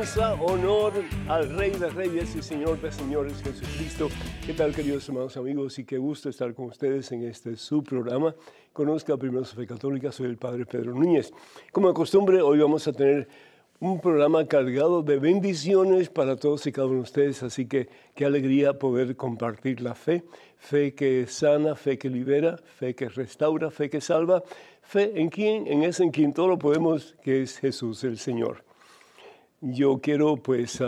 Alabanza, honor al Rey de Reyes y Señor de Señores Jesucristo. ¿Qué tal, queridos hermanos amigos? Y qué gusto estar con ustedes en este su programa. Conozca primero fe católica, soy el Padre Pedro Núñez. Como de costumbre, hoy vamos a tener un programa cargado de bendiciones para todos y cada uno de ustedes, así que qué alegría poder compartir la fe, fe que sana, fe que libera, fe que restaura, fe que salva, fe en quien, en ese en quien todo lo podemos, que es Jesús el Señor. Yo quiero pues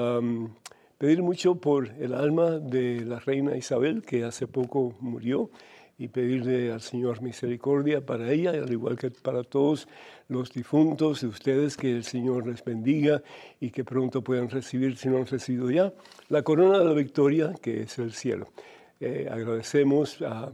pedir mucho por el alma de la reina Isabel, que hace poco murió y pedirle al Señor misericordia para ella, al igual que para todos los difuntos de ustedes, que el Señor les bendiga y que pronto puedan recibir, si no han recibido ya, la corona de la victoria, que es el cielo. Eh, agradecemos a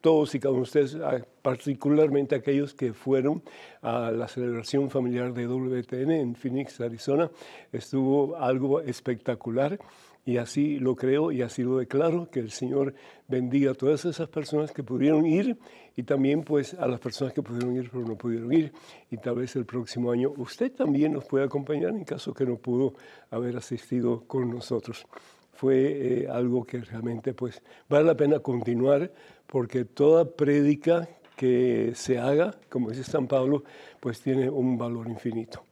todos y cada uno de ustedes, particularmente aquellos que fueron a la celebración familiar de WTN en Phoenix, Arizona. Estuvo algo espectacular y así lo creo y así lo declaro, que el Señor bendiga a todas esas personas que pudieron ir y también pues a las personas que pudieron ir pero no pudieron ir. Y tal vez el próximo año usted también nos puede acompañar en caso que no pudo haber asistido con nosotros. Fue eh, algo que realmente pues vale la pena continuar porque toda prédica que se haga, como dice San Pablo, pues tiene un valor infinito.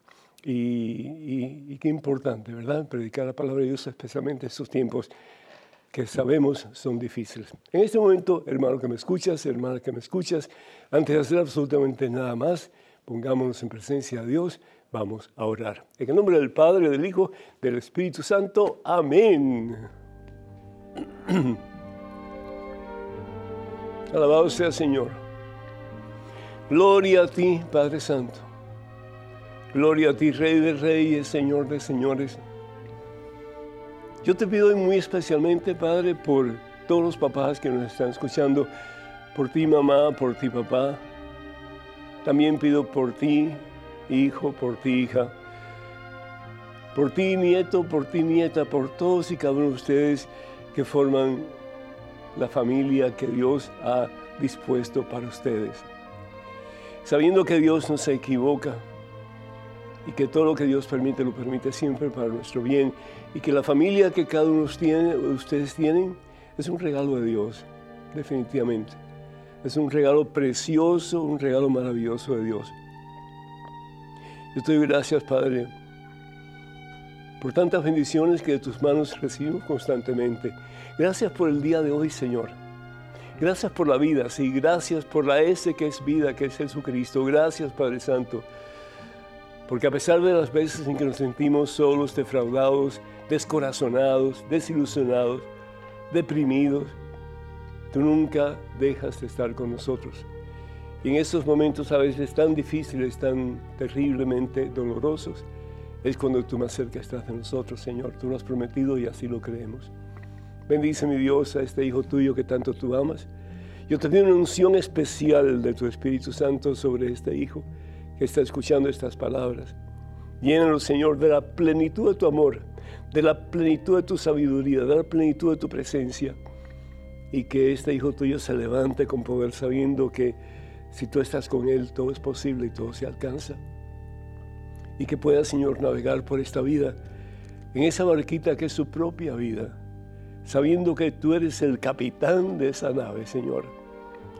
Y, qué importante, ¿verdad? Predicar la palabra de Dios, especialmente en estos tiempos que sabemos son difíciles. En este momento, hermano que me escuchas, hermana que me escuchas, antes de hacer absolutamente nada más, pongámonos en presencia de Dios, vamos a orar. En el nombre del Padre, del Hijo, del Espíritu Santo, amén. Alabado sea Señor. Gloria a ti, Padre Santo. Gloria a ti, Rey de Reyes, Señor de Señores. Yo te pido muy especialmente, Padre, por todos los papás que nos están escuchando, por ti, mamá, por ti, papá. También pido por ti, hijo, por ti, hija. Por ti, nieto, por ti, nieta, por todos y cada uno de ustedes que forman la familia que Dios ha dispuesto para ustedes. Sabiendo que Dios no se equivoca, y que todo lo que Dios permite lo permite siempre para nuestro bien y que la familia que cada uno tiene, ustedes tienen es un regalo de Dios, definitivamente. Es un regalo precioso, un regalo maravilloso de Dios. Yo te doy gracias, Padre, por tantas bendiciones que de tus manos recibimos constantemente. Gracias por el día de hoy, Señor. Gracias por la vida, sí, gracias por la S que es vida, que es Jesucristo. Gracias, Padre Santo porque a pesar de las veces en que nos sentimos solos, defraudados, descorazonados, desilusionados, deprimidos, tú nunca dejas de estar con nosotros. Y en estos momentos a veces tan difíciles, tan terriblemente dolorosos, es cuando tú más cerca estás de nosotros, Señor. Tú lo has prometido y así lo creemos. Bendice, mi Dios, a este Hijo tuyo que tanto tú amas. Yo te pido una unción especial de tu Espíritu Santo sobre este Hijo que está escuchando estas palabras. Llénalo, Señor, de la plenitud de tu amor, de la plenitud de tu sabiduría, de la plenitud de tu presencia. Y que este hijo tuyo se levante con poder sabiendo que si tú estás con él, todo es posible y todo se alcanza. Y que pueda, Señor, navegar por esta vida, en esa barquita que es su propia vida, sabiendo que tú eres el capitán de esa nave, Señor.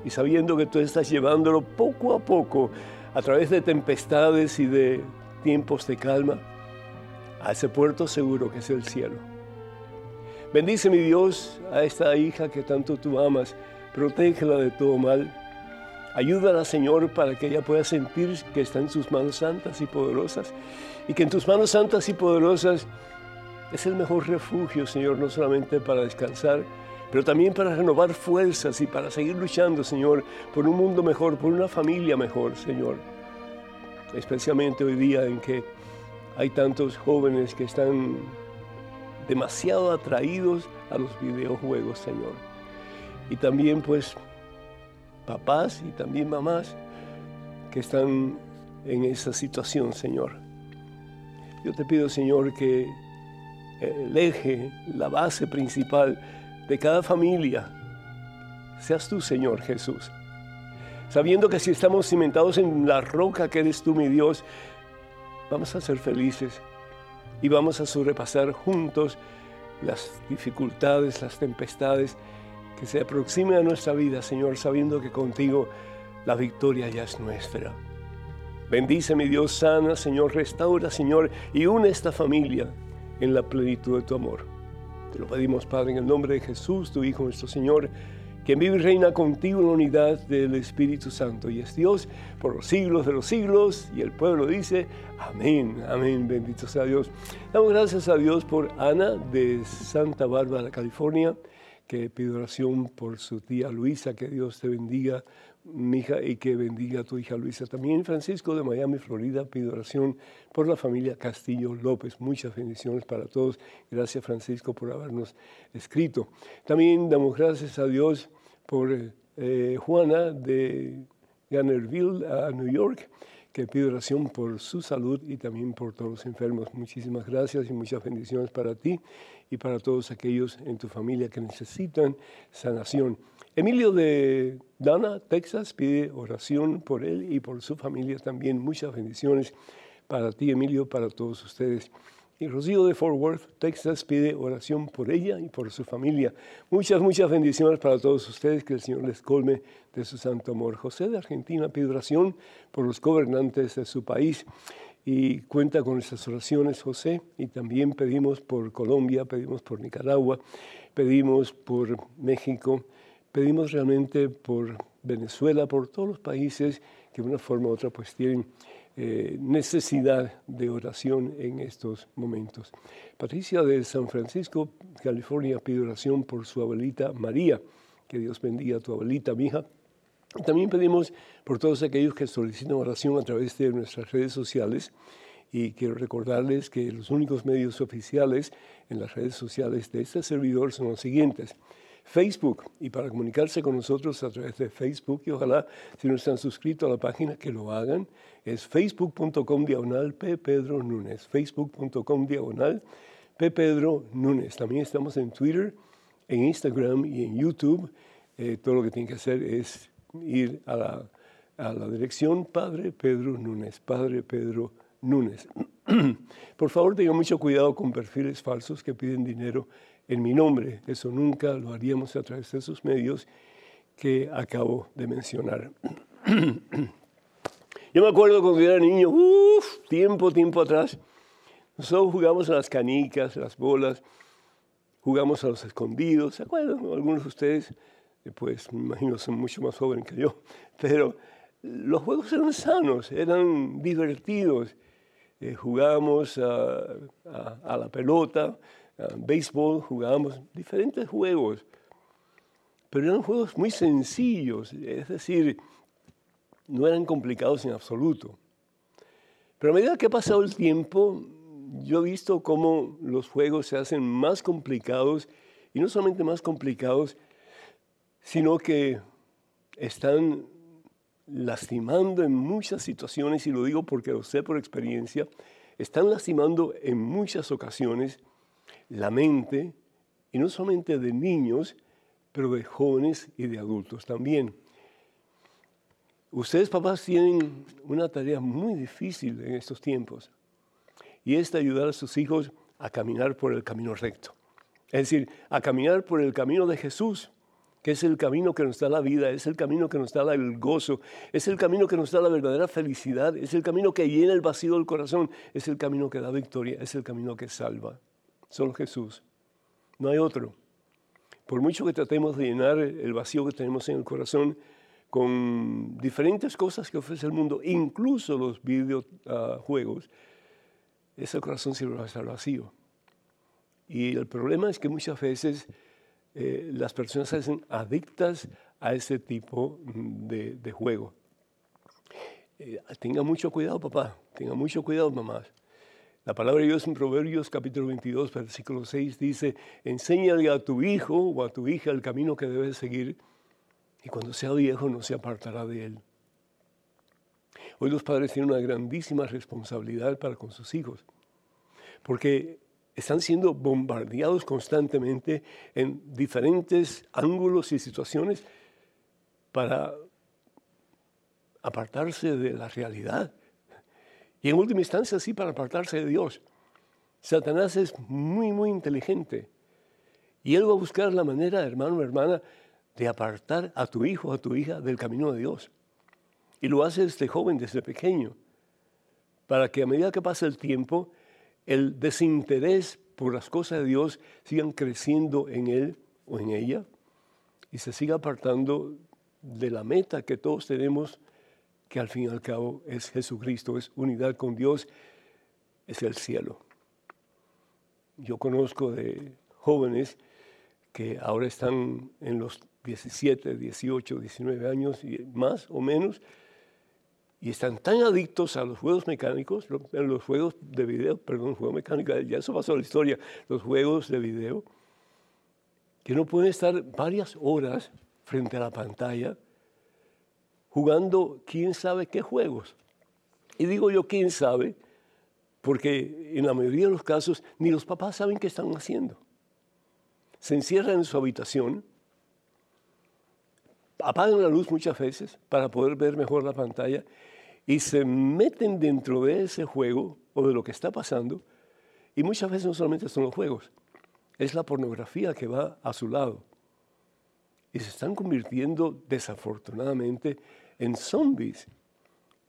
Y sabiendo que tú estás llevándolo poco a poco a través de tempestades y de tiempos de calma, a ese puerto seguro que es el cielo. Bendice mi Dios a esta hija que tanto tú amas, protégela de todo mal. Ayúdala, Señor, para que ella pueda sentir que está en sus manos santas y poderosas y que en tus manos santas y poderosas es el mejor refugio, Señor, no solamente para descansar, pero también para renovar fuerzas y para seguir luchando, Señor, por un mundo mejor, por una familia mejor, Señor. Especialmente hoy día en que hay tantos jóvenes que están demasiado atraídos a los videojuegos, Señor. Y también pues papás y también mamás que están en esa situación, Señor. Yo te pido, Señor, que el eje, la base principal de cada familia seas tú, Señor Jesús. Sabiendo que si estamos cimentados en la roca que eres tú, mi Dios, vamos a ser felices. y vamos a sobrepasar juntos las dificultades, las tempestades que se aproximen a nuestra vida, Señor, sabiendo que contigo la victoria ya es nuestra. Bendice, mi Dios, sana, Señor, restaura, Señor, y une esta familia en la plenitud de tu amor. Te lo pedimos, Padre, en el nombre de Jesús, tu Hijo, nuestro Señor, quien vive y reina contigo en la unidad del Espíritu Santo y es Dios por los siglos de los siglos. Y el pueblo dice, amén, amén, bendito sea Dios. Damos gracias a Dios por Ana de Santa Bárbara, California, que pide oración por su tía Luisa, que Dios te bendiga mi hija, y que bendiga a tu hija Luisa. También Francisco de Miami, Florida, pide oración por la familia Castillo López. Muchas bendiciones para todos. Gracias, Francisco, por habernos escrito. También damos gracias a Dios por eh, Juana de Gannerville, a New York, que pide oración por su salud y también por todos los enfermos. Muchísimas gracias y muchas bendiciones para ti y para todos aquellos en tu familia que necesitan sanación. Emilio de Dana, Texas, pide oración por él y por su familia también. Muchas bendiciones para ti, Emilio, para todos ustedes. Y Rocío de Fort Worth, Texas, pide oración por ella y por su familia. Muchas, muchas bendiciones para todos ustedes. Que el Señor les colme de su santo amor. José de Argentina pide oración por los gobernantes de su país y cuenta con nuestras oraciones, José. Y también pedimos por Colombia, pedimos por Nicaragua, pedimos por México pedimos realmente por Venezuela, por todos los países que de una forma u otra pues tienen eh, necesidad de oración en estos momentos. Patricia de San Francisco, California, pide oración por su abuelita María. Que Dios bendiga a tu abuelita, mi hija. También pedimos por todos aquellos que solicitan oración a través de nuestras redes sociales. Y quiero recordarles que los únicos medios oficiales en las redes sociales de este servidor son los siguientes. Facebook y para comunicarse con nosotros a través de Facebook y ojalá si no están suscritos a la página que lo hagan es facebook.com diagonal P. Pedro facebook.com diagonal P. Pedro. También estamos en Twitter, en Instagram y en YouTube. Eh, todo lo que tienen que hacer es ir a la, dirección Padre Pedro Núñez, Padre Pedro Núñez. Por favor, tengan mucho cuidado con perfiles falsos que piden dinero en mi nombre. Eso nunca lo haríamos a través de esos medios que acabo de mencionar. Yo me acuerdo cuando era niño, tiempo, tiempo atrás, nosotros jugamos a las canicas, las bolas, jugamos a los escondidos, ¿se acuerdan? Algunos de ustedes, pues me imagino son mucho más jóvenes que yo, pero los juegos eran sanos, eran divertidos. Eh, jugábamos a, a la pelota, Ah, béisbol, jugábamos diferentes juegos, pero eran juegos muy sencillos, es decir, no eran complicados en absoluto. Pero a medida que ha pasado el tiempo, yo he visto cómo los juegos se hacen más complicados, y no solamente más complicados, sino que están lastimando en muchas situaciones, y lo digo porque lo sé por experiencia, están lastimando en muchas ocasiones la mente, y no solamente de niños, pero de jóvenes y de adultos también. Ustedes, papás, tienen una tarea muy difícil en estos tiempos, y es de ayudar a sus hijos a caminar por el camino recto. Es decir, a caminar por el camino de Jesús, que es el camino que nos da la vida, es el camino que nos da el gozo, es el camino que nos da la verdadera felicidad, es el camino que llena el vacío del corazón, es el camino que da victoria, es el camino que salva solo Jesús. No hay otro. Por mucho que tratemos de llenar el vacío que tenemos en el corazón con diferentes cosas que ofrece el mundo, incluso los videojuegos, ese corazón siempre va a estar vacío. Y el problema es que muchas veces eh, las personas se hacen adictas a ese tipo de, juego. Eh, tenga mucho cuidado, papá. Tenga mucho cuidado, mamá. La palabra de Dios en Proverbios capítulo 22, versículo 6 dice, enséñale a tu hijo o a tu hija el camino que debes seguir y cuando sea viejo no se apartará de él. Hoy los padres tienen una grandísima responsabilidad para con sus hijos, porque están siendo bombardeados constantemente en diferentes ángulos y situaciones para apartarse de la realidad y en última instancia, sí, para apartarse de Dios. Satanás es muy, muy inteligente. Y él va a buscar la manera, hermano o hermana, de apartar a tu hijo, a tu hija del camino de Dios. Y lo hace este joven desde pequeño, para que a medida que pasa el tiempo, el desinterés por las cosas de Dios sigan creciendo en él o en ella y se siga apartando de la meta que todos tenemos, que al fin y al cabo es Jesucristo, es unidad con Dios, es el cielo. Yo conozco de jóvenes que ahora están en los 17, 18, 19 años y más o menos, y están tan adictos a los juegos mecánicos, los juegos de video, perdón, juego mecánico, ya eso pasó la historia, los juegos de video, que no pueden estar varias horas frente a la pantalla jugando quién sabe qué juegos. Y digo yo quién sabe, porque en la mayoría de los casos ni los papás saben qué están haciendo. Se encierran en su habitación, apagan la luz muchas veces para poder ver mejor la pantalla y se meten dentro de ese juego o de lo que está pasando. Y muchas veces no solamente son los juegos, es la pornografía que va a su lado. Y se están convirtiendo desafortunadamente en zombies.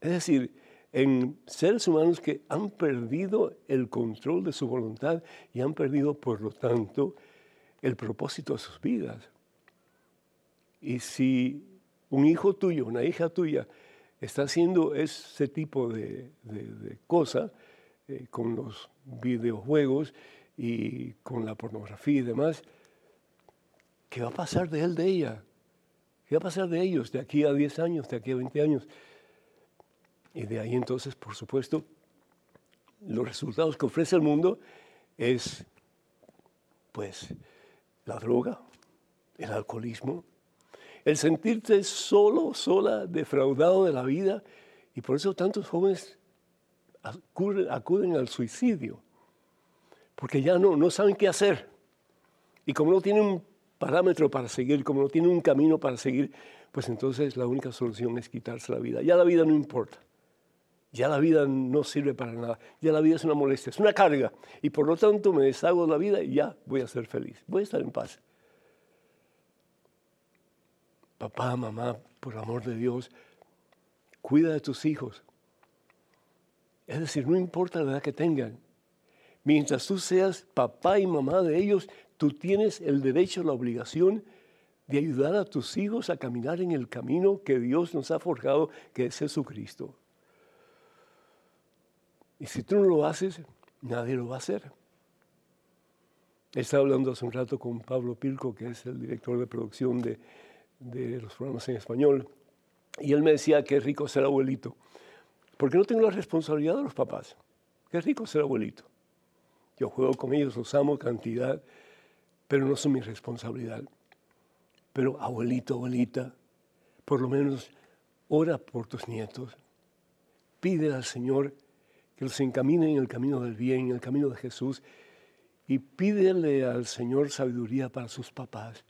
Es decir, en seres humanos que han perdido el control de su voluntad y han perdido, por lo tanto, el propósito de sus vidas. Y si un hijo tuyo, una hija tuya, está haciendo ese tipo de, cosas eh, con los videojuegos y con la pornografía y demás, ¿qué va a pasar de él, de ella? ¿Qué va a pasar de ellos de aquí a 10 años, de aquí a 20 años? Y de ahí entonces, por supuesto, los resultados que ofrece el mundo es, pues, la droga, el alcoholismo, el sentirte solo, sola, defraudado de la vida, y por eso tantos jóvenes acuden, al suicidio, porque ya no, no saben qué hacer. Y como no tienen un parámetro para seguir, como no tienen un camino para seguir, pues entonces la única solución es quitarse la vida. Ya la vida no importa. Ya la vida no sirve para nada. Ya la vida es una molestia, es una carga. Y por lo tanto me deshago de la vida y ya voy a ser feliz. Voy a estar en paz papá, mamá, por amor de Dios, cuida de tus hijos. Es decir, no importa la edad que tengan. Mientras tú seas papá y mamá de ellos, tú tienes el derecho, la obligación de ayudar a tus hijos a caminar en el camino que Dios nos ha forjado, que es Jesucristo. Y si tú no lo haces, nadie lo va a hacer. Estaba hablando hace un rato con Pablo Pilco, que es el director de producción de de los programas en español, y él me decía, qué rico ser abuelito, porque no tengo la responsabilidad de los papás, qué rico ser abuelito. Yo juego con ellos, los amo cantidad, pero no son mi responsabilidad. Pero abuelito, abuelita, por lo menos ora por tus nietos, pide al Señor que los encamine en el camino del bien, en el camino de Jesús, y pídele al Señor sabiduría para sus papás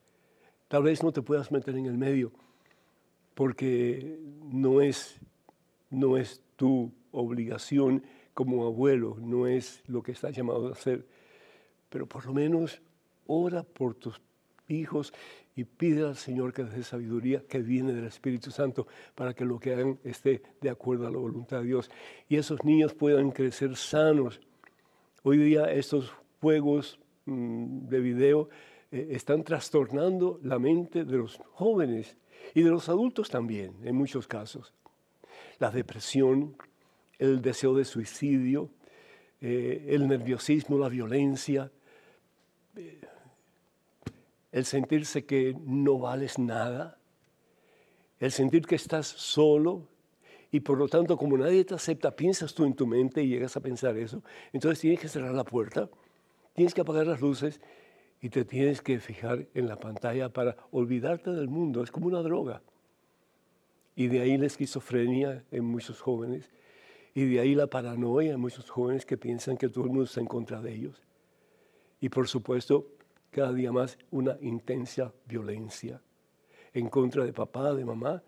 Tal vez no te puedas meter en el medio porque no es, no es tu obligación como abuelo, no es lo que estás llamado a hacer. Pero por lo menos ora por tus hijos y pide al Señor que dé sabiduría que viene del Espíritu Santo para que lo que hagan esté de acuerdo a la voluntad de Dios y esos niños puedan crecer sanos. Hoy día estos juegos mm, de video eh, están trastornando la mente de los jóvenes y de los adultos también, en muchos casos. La depresión, el deseo de suicidio, eh, el nerviosismo, la violencia, eh, el sentirse que no vales nada, el sentir que estás solo y por lo tanto como nadie te acepta, piensas tú en tu mente y llegas a pensar eso, entonces tienes que cerrar la puerta, tienes que apagar las luces y te tienes que fijar en la pantalla para olvidarte del mundo. Es como una droga. Y de ahí la esquizofrenia en muchos jóvenes. Y de ahí la paranoia en muchos jóvenes que piensan que todo el mundo está en contra de ellos. Y por supuesto, cada día más una intensa violencia en contra de papá, de mamá.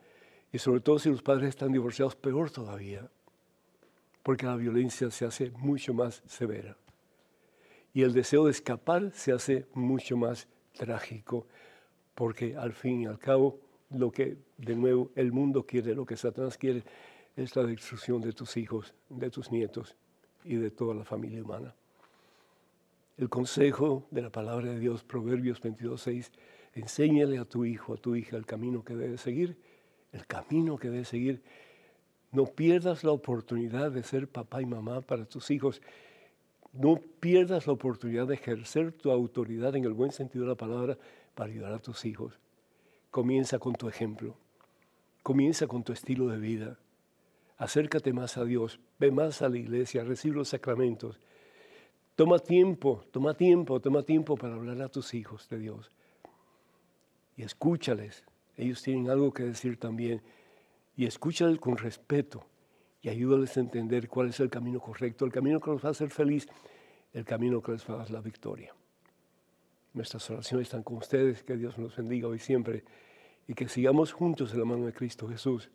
Y sobre todo si los padres están divorciados, peor todavía. Porque la violencia se hace mucho más severa. Y el deseo de escapar se hace mucho más trágico, porque al fin y al cabo lo que de nuevo el mundo quiere, lo que Satanás quiere, es la destrucción de tus hijos, de tus nietos y de toda la familia humana. El consejo de la palabra de Dios, Proverbios 22.6, enséñale a tu hijo, a tu hija el camino que debe seguir, el camino que debe seguir. No pierdas la oportunidad de ser papá y mamá para tus hijos. No pierdas la oportunidad de ejercer tu autoridad en el buen sentido de la palabra para ayudar a tus hijos. Comienza con tu ejemplo. Comienza con tu estilo de vida. Acércate más a Dios. Ve más a la iglesia. Recibe los sacramentos. Toma tiempo, toma tiempo, toma tiempo para hablar a tus hijos de Dios. Y escúchales. Ellos tienen algo que decir también. Y escúchales con respeto ayúdales a entender cuál es el camino correcto, el camino que los va a hacer feliz, el camino que les va a dar la victoria. Nuestras oraciones están con ustedes, que Dios nos bendiga hoy siempre y que sigamos juntos en la mano de Cristo Jesús,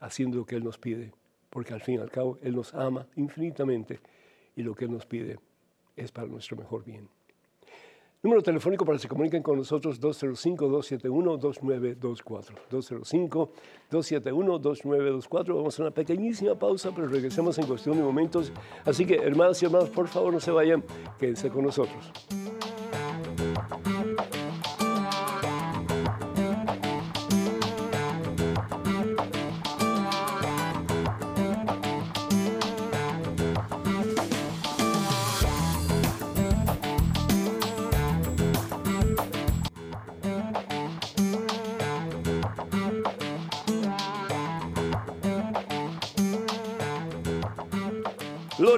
haciendo lo que Él nos pide, porque al fin y al cabo Él nos ama infinitamente y lo que Él nos pide es para nuestro mejor bien. Número telefónico para que se comuniquen con nosotros 205-271-2924. 205-271-2924. Vamos a una pequeñísima pausa, pero regresamos en cuestión de momentos. Así que, hermanas y hermanos, por favor, no se vayan, quédense con nosotros.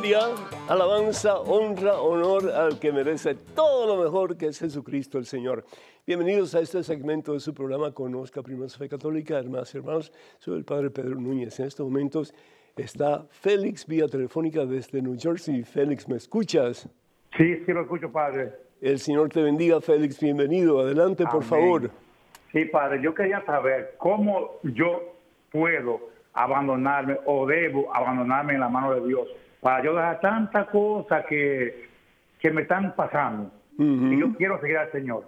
Gloria, alabanza, honra, honor al que merece todo lo mejor que es Jesucristo el Señor. Bienvenidos a este segmento de su programa Conozca Primera Fe Católica, hermanas y hermanos. Soy el Padre Pedro Núñez. En estos momentos está Félix vía telefónica desde New Jersey. Félix, ¿me escuchas? Sí, sí lo escucho, Padre. El Señor te bendiga, Félix. Bienvenido. Adelante, por favor. Sí, Padre, yo quería saber cómo yo puedo abandonarme o debo abandonarme en la mano de Dios para yo dejar tantas cosas que, que me están pasando. Y yo quiero seguir al Señor.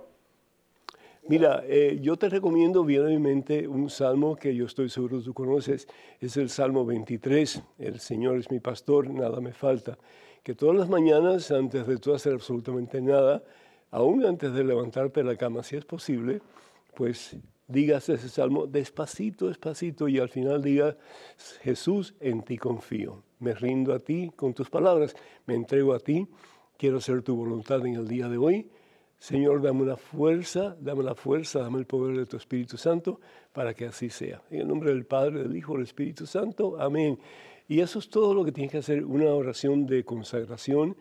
Mira, eh, yo te recomiendo viamente un salmo que yo estoy seguro tú conoces, es el Salmo 23, el Señor es mi pastor, nada me falta. Que todas las mañanas, antes de tú hacer absolutamente nada, aún antes de levantarte de la cama, si es posible, pues digas ese salmo despacito, despacito y al final digas, Jesús, en ti confío me rindo a ti con tus palabras, me entrego a ti, quiero hacer tu voluntad en el día de hoy. Señor, dame una fuerza, dame la fuerza, dame el poder de tu Espíritu Santo para que así sea. En el nombre del Padre, del Hijo, del Espíritu Santo. Amén. Y eso es todo lo que tienes que hacer, una oración de consagración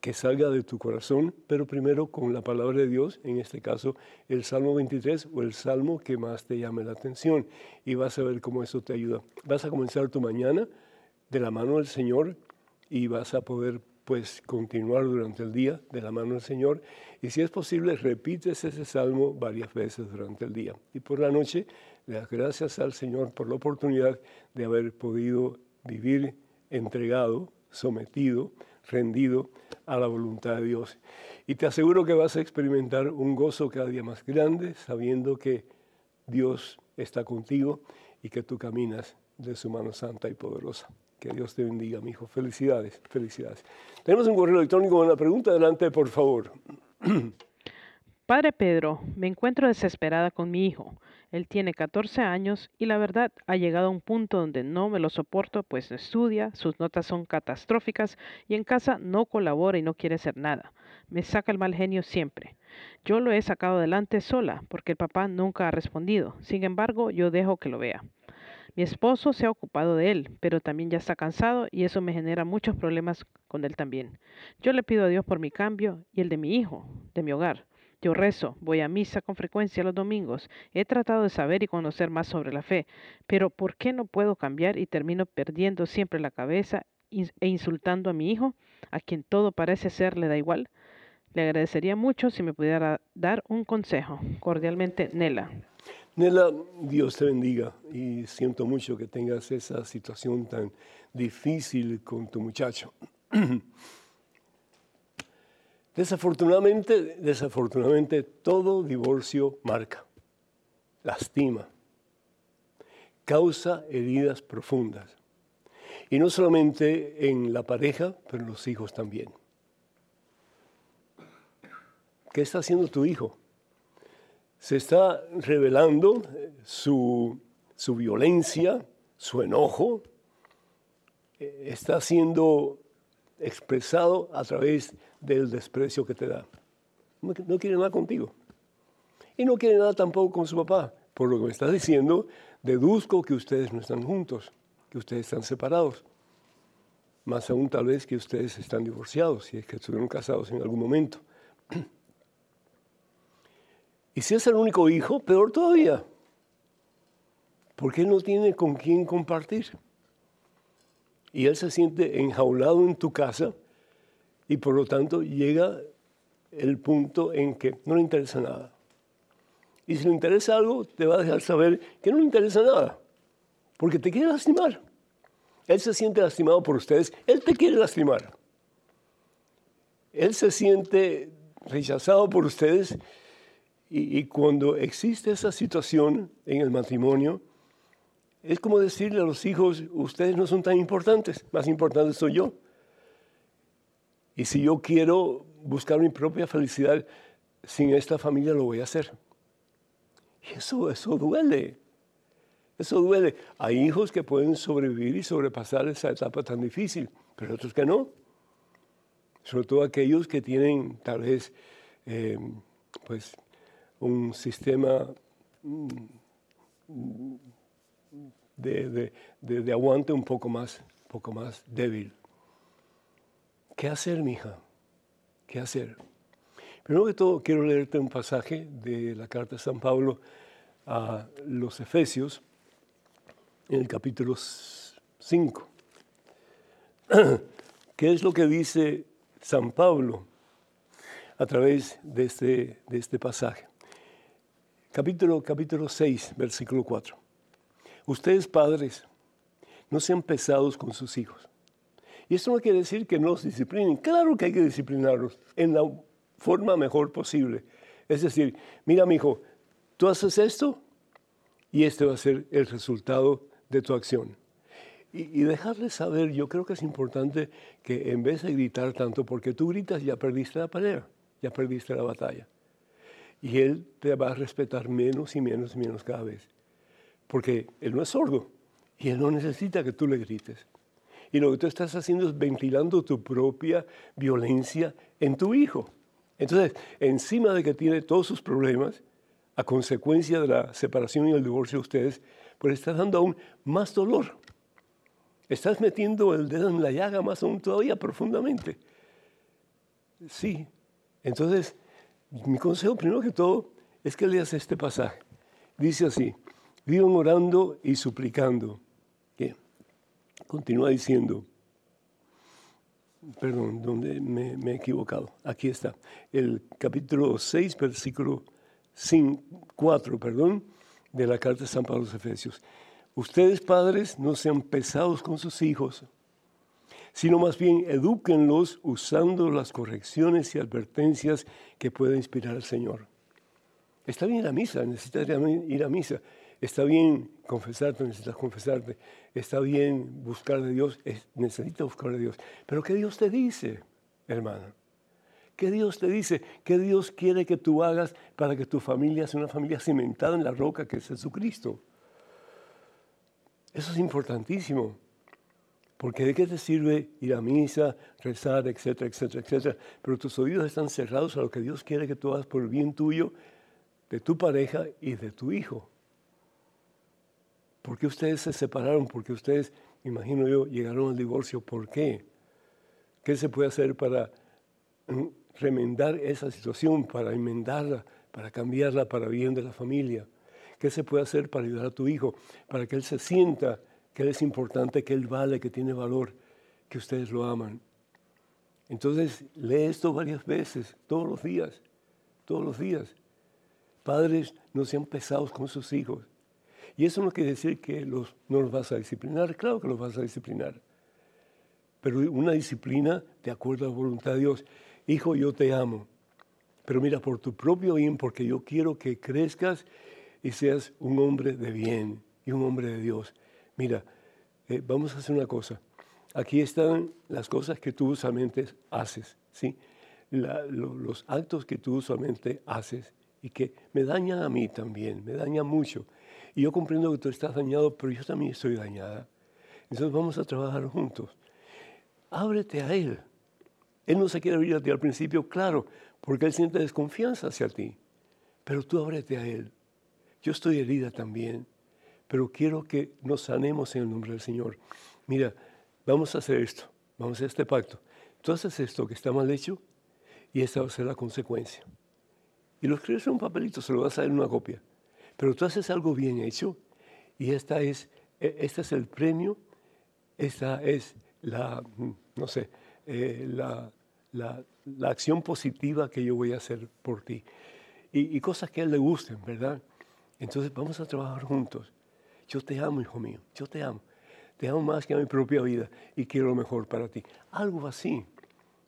que salga de tu corazón, pero primero con la palabra de Dios, en este caso el Salmo 23 o el Salmo que más te llame la atención. Y vas a ver cómo eso te ayuda. Vas a comenzar tu mañana de la mano del Señor y vas a poder pues continuar durante el día de la mano del Señor y si es posible repites ese salmo varias veces durante el día y por la noche le das gracias al Señor por la oportunidad de haber podido vivir entregado, sometido, rendido a la voluntad de Dios. Y te aseguro que vas a experimentar un gozo cada día más grande sabiendo que Dios está contigo y que tú caminas de su mano santa y poderosa. Que Dios te bendiga, mi hijo. Felicidades, felicidades. Tenemos un correo electrónico con una pregunta. Adelante, por favor. Padre Pedro, me encuentro desesperada con mi hijo. Él tiene 14 años y la verdad ha llegado a un punto donde no me lo soporto, pues no estudia, sus notas son catastróficas y en casa no colabora y no quiere hacer nada. Me saca el mal genio siempre. Yo lo he sacado adelante sola porque el papá nunca ha respondido. Sin embargo, yo dejo que lo vea. Mi esposo se ha ocupado de él, pero también ya está cansado y eso me genera muchos problemas con él también. Yo le pido a Dios por mi cambio y el de mi hijo, de mi hogar. Yo rezo, voy a misa con frecuencia los domingos. He tratado de saber y conocer más sobre la fe, pero ¿por qué no puedo cambiar y termino perdiendo siempre la cabeza e insultando a mi hijo, a quien todo parece ser le da igual? Le agradecería mucho si me pudiera dar un consejo. Cordialmente, Nela. Nela, Dios te bendiga y siento mucho que tengas esa situación tan difícil con tu muchacho. Desafortunadamente, desafortunadamente, todo divorcio marca, lastima, causa heridas profundas. Y no solamente en la pareja, pero en los hijos también. ¿Qué está haciendo tu hijo? Se está revelando su, su violencia, su enojo, eh, está siendo expresado a través del desprecio que te da. No quiere nada contigo. Y no quiere nada tampoco con su papá. Por lo que me estás diciendo, deduzco que ustedes no están juntos, que ustedes están separados. Más aún tal vez que ustedes están divorciados, si es que estuvieron casados en algún momento. Y si es el único hijo, peor todavía. Porque no tiene con quién compartir. Y él se siente enjaulado en tu casa y por lo tanto llega el punto en que no le interesa nada. Y si le interesa algo, te va a dejar saber que no le interesa nada, porque te quiere lastimar. Él se siente lastimado por ustedes, él te quiere lastimar. Él se siente rechazado por ustedes y, cuando existe esa situación en el matrimonio, es como decirle a los hijos, ustedes no son tan importantes, más importante soy yo. Y si yo quiero buscar mi propia felicidad sin esta familia, lo voy a hacer. Y eso, eso duele. Eso duele. Hay hijos que pueden sobrevivir y sobrepasar esa etapa tan difícil, pero otros que no. Sobre todo aquellos que tienen tal vez eh, pues, un sistema mm, de, de, aguante un poco más, poco más débil. ¿Qué hacer, mija? ¿Qué hacer? Primero que todo, quiero leerte un pasaje de la carta de San Pablo a los Efesios, en el capítulo 5. ¿Qué es lo que dice San Pablo a través de este, de este pasaje? Capítulo, capítulo 6, versículo 4. Ustedes padres, no sean pesados con sus hijos y esto no quiere decir que no los disciplinen. Claro que hay que disciplinarlos en la forma mejor posible. Es decir, mira, mi hijo, tú haces esto y este va a ser el resultado de tu acción. Y, y dejarles saber, yo creo que es importante que en vez de gritar tanto, porque tú gritas, ya perdiste la pelea, ya perdiste la batalla. Y él te va a respetar menos y menos y menos cada vez. Porque él no es sordo y él no necesita que tú le grites. Y lo que tú estás haciendo es ventilando tu propia violencia en tu hijo. Entonces, encima de que tiene todos sus problemas, a consecuencia de la separación y el divorcio de ustedes, pues estás dando aún más dolor. Estás metiendo el dedo en la llaga más aún todavía profundamente. Sí. Entonces, mi consejo primero que todo es que leas este pasaje. Dice así, vivan orando y suplicando Continúa diciendo, perdón, donde me, he equivocado. Aquí está, el capítulo 6, versículo 4, perdón, de la carta de San Pablo a los Efesios. Ustedes padres no sean pesados con sus hijos, sino más bien edúquenlos usando las correcciones y advertencias que puede inspirar al Señor. Está bien ir a misa, necesitas ir a misa, Está bien confesarte, necesitas confesarte. Está bien buscar de Dios, necesitas buscar de Dios. Pero ¿qué Dios te dice, hermano? ¿Qué Dios te dice? ¿Qué Dios quiere que tú hagas para que tu familia sea una familia cimentada en la roca que es Jesucristo? Eso es importantísimo. Porque de qué te sirve ir a misa, rezar, etcétera, etcétera, etcétera. Pero tus oídos están cerrados a lo que Dios quiere que tú hagas por el bien tuyo, de tu pareja y de tu hijo. ¿Por qué ustedes se separaron? ¿Por qué ustedes, imagino yo, llegaron al divorcio? ¿Por qué? ¿Qué se puede hacer para mm, remendar esa situación, para enmendarla, para cambiarla para bien de la familia? ¿Qué se puede hacer para ayudar a tu hijo? Para que él se sienta que él es importante, que él vale, que tiene valor, que ustedes lo aman. Entonces, lee esto varias veces, todos los días, todos los días. Padres, no sean pesados con sus hijos. Y eso no quiere decir que los, no los vas a disciplinar, claro que los vas a disciplinar, pero una disciplina de acuerdo a la voluntad de Dios. hijo, yo te amo, pero mira, por tu propio bien, porque yo quiero que crezcas y seas un hombre de bien y un hombre de Dios. Mira, eh, vamos a hacer una cosa. Aquí están las cosas que tú usualmente haces, ¿sí? los actos que tú usualmente haces y que me dañan a mí también, me dañan mucho. Y yo comprendo que tú estás dañado, pero yo también estoy dañada. Entonces vamos a trabajar juntos. Ábrete a Él. Él no se quiere abrir a ti al principio, claro, porque Él siente desconfianza hacia ti. Pero tú ábrete a Él. Yo estoy herida también, pero quiero que nos sanemos en el nombre del Señor. Mira, vamos a hacer esto, vamos a hacer este pacto. Tú haces esto que está mal hecho y esta va a ser la consecuencia. Y lo escribes en un papelito, se lo vas a dar en una copia. Pero tú haces algo bien hecho y esta es, e, este es el premio, esta es la, mm, no sé, eh, la, la, acción positiva que yo voy a hacer por ti. Y, y, cosas que a él le gusten, ¿verdad? Entonces vamos a trabajar juntos. Yo te amo, hijo mío, yo te amo. Te amo más que a mi propia vida y quiero lo mejor para ti. Algo así.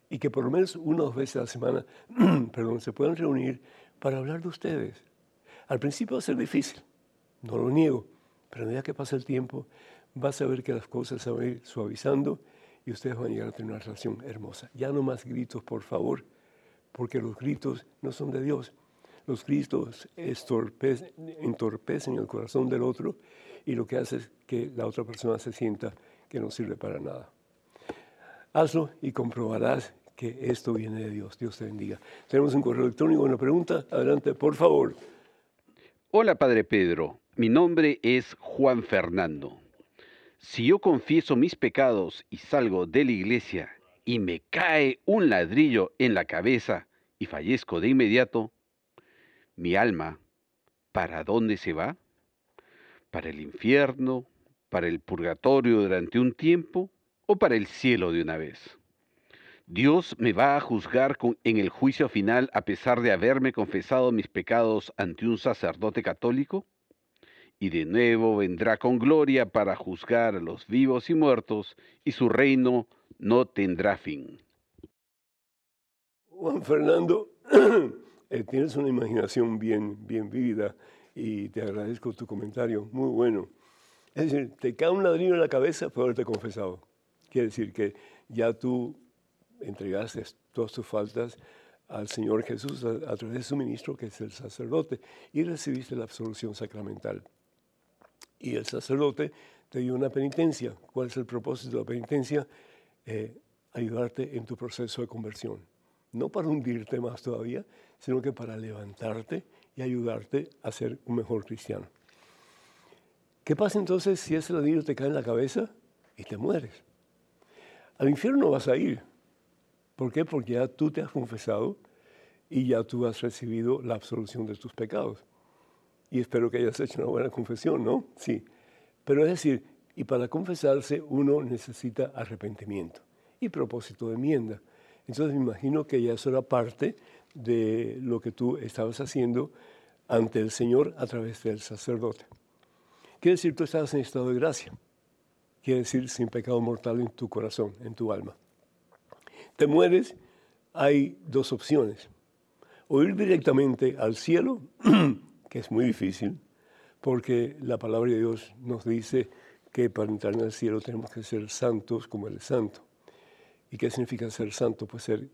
Y que por lo menos una o dos veces a la semana, perdón, se puedan reunir para hablar de ustedes. Al principio va a ser difícil, no lo niego, pero a medida que pasa el tiempo, vas a ver que las cosas se van a ir suavizando y ustedes van a llegar a tener una relación hermosa. Ya no más gritos, por favor, porque los gritos no son de Dios. Los gritos entorpecen el corazón del otro y lo que hace es que la otra persona se sienta que no sirve para nada. Hazlo y comprobarás que esto viene de Dios. Dios te bendiga. Tenemos un correo electrónico, una pregunta. Adelante, por favor. Hola, Padre Pedro. Mi nombre es Juan Fernando. Si yo confieso mis pecados y salgo de la iglesia y me cae un ladrillo en la cabeza y fallezco de inmediato, mi alma, ¿para dónde se va? ¿Para el infierno? ¿Para el purgatorio durante un tiempo? ¿O para el cielo de una vez? ¿Dios me va a juzgar en el juicio final a pesar de haberme confesado mis pecados ante un sacerdote católico? y de nuevo vendrá con gloria para juzgar a los vivos y muertos, y su reino no tendrá fin. Juan Fernando, eh, tienes una imaginación bien, bien vívida y te agradezco tu comentario, muy bueno. Es decir, te cae un ladrillo en la cabeza por haberte confesado. Quiere decir que ya tú entregaste todas tus faltas al Señor Jesús a, a, través de su ministro, que es el sacerdote, y recibiste la absolución sacramental y el sacerdote te dio una penitencia. ¿Cuál es el propósito de la penitencia? Eh, ayudarte en tu proceso de conversión. No para hundirte más todavía, sino que para levantarte y ayudarte a ser un mejor cristiano. ¿Qué pasa entonces si ese ladrillo te cae en la cabeza y te mueres? Al infierno no vas a ir. ¿Por qué? Porque ya tú te has confesado y ya tú has recibido la absolución de tus pecados y espero que hayas hecho una buena confesión, ¿no? Sí. Pero es decir, y para confesarse uno necesita arrepentimiento y propósito de enmienda. Entonces me imagino que ya eso era parte de lo que tú estabas haciendo ante el Señor a través del sacerdote. Quiere decir, tú estabas en estado de gracia. Quiere decir, sin pecado mortal en tu corazón, en tu alma. Te mueres, hay dos opciones. O ir directamente al cielo que es muy difícil, porque la palabra de Dios nos dice que para entrar en el cielo tenemos que ser santos como es santo. ¿Y qué significa ser santo? Pues ser